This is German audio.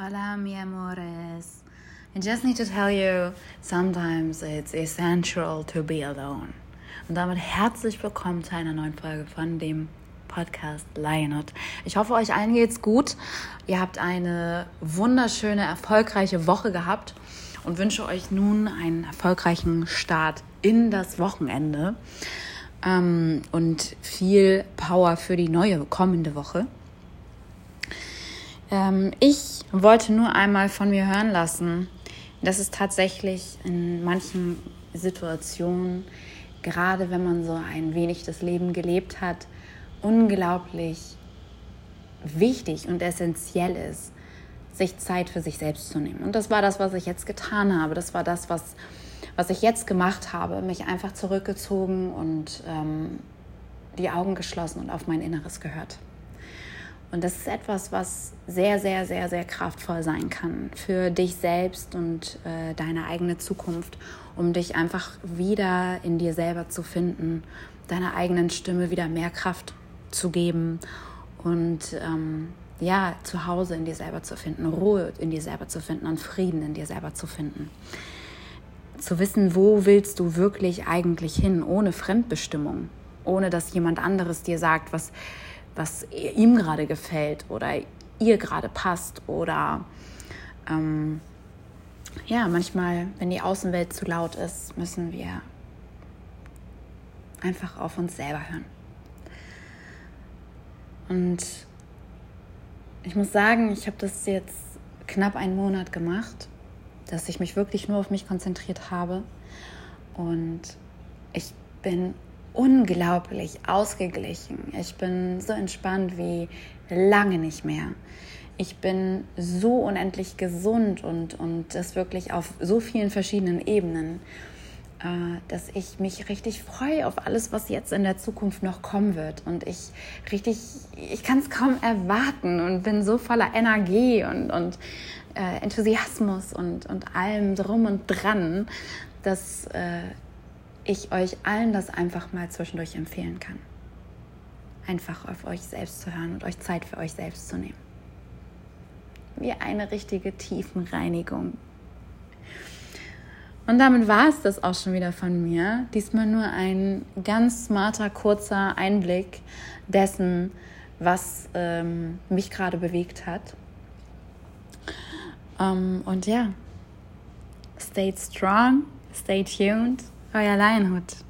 Hola, mi amores. I just need to tell you, sometimes it's essential to be alone. Und damit herzlich willkommen zu einer neuen Folge von dem Podcast Lionot. Ich hoffe, euch allen geht's gut. Ihr habt eine wunderschöne, erfolgreiche Woche gehabt und wünsche euch nun einen erfolgreichen Start in das Wochenende ähm, und viel Power für die neue kommende Woche. Ähm, ich wollte nur einmal von mir hören lassen, dass es tatsächlich in manchen Situationen, gerade wenn man so ein wenig das Leben gelebt hat, unglaublich wichtig und essentiell ist, sich Zeit für sich selbst zu nehmen. Und das war das, was ich jetzt getan habe. Das war das, was, was ich jetzt gemacht habe. Mich einfach zurückgezogen und ähm, die Augen geschlossen und auf mein Inneres gehört. Und das ist etwas, was sehr, sehr, sehr, sehr kraftvoll sein kann für dich selbst und äh, deine eigene Zukunft, um dich einfach wieder in dir selber zu finden, deiner eigenen Stimme wieder mehr Kraft zu geben und ähm, ja, zu Hause in dir selber zu finden, Ruhe in dir selber zu finden und Frieden in dir selber zu finden. Zu wissen, wo willst du wirklich eigentlich hin, ohne Fremdbestimmung, ohne dass jemand anderes dir sagt, was was ihm gerade gefällt oder ihr gerade passt oder ähm, ja, manchmal, wenn die Außenwelt zu laut ist, müssen wir einfach auf uns selber hören. Und ich muss sagen, ich habe das jetzt knapp einen Monat gemacht, dass ich mich wirklich nur auf mich konzentriert habe. Und ich bin unglaublich ausgeglichen. Ich bin so entspannt wie lange nicht mehr. Ich bin so unendlich gesund und, und das wirklich auf so vielen verschiedenen Ebenen, äh, dass ich mich richtig freue auf alles, was jetzt in der Zukunft noch kommen wird. Und ich richtig, ich kann es kaum erwarten und bin so voller Energie und, und äh, Enthusiasmus und, und allem drum und dran, dass äh, ich euch allen das einfach mal zwischendurch empfehlen kann. Einfach auf euch selbst zu hören und euch Zeit für euch selbst zu nehmen. Wie eine richtige Tiefenreinigung. Und damit war es das auch schon wieder von mir. Diesmal nur ein ganz smarter, kurzer Einblick dessen, was ähm, mich gerade bewegt hat. Ähm, und ja, stay strong, stay tuned euer Lionhut.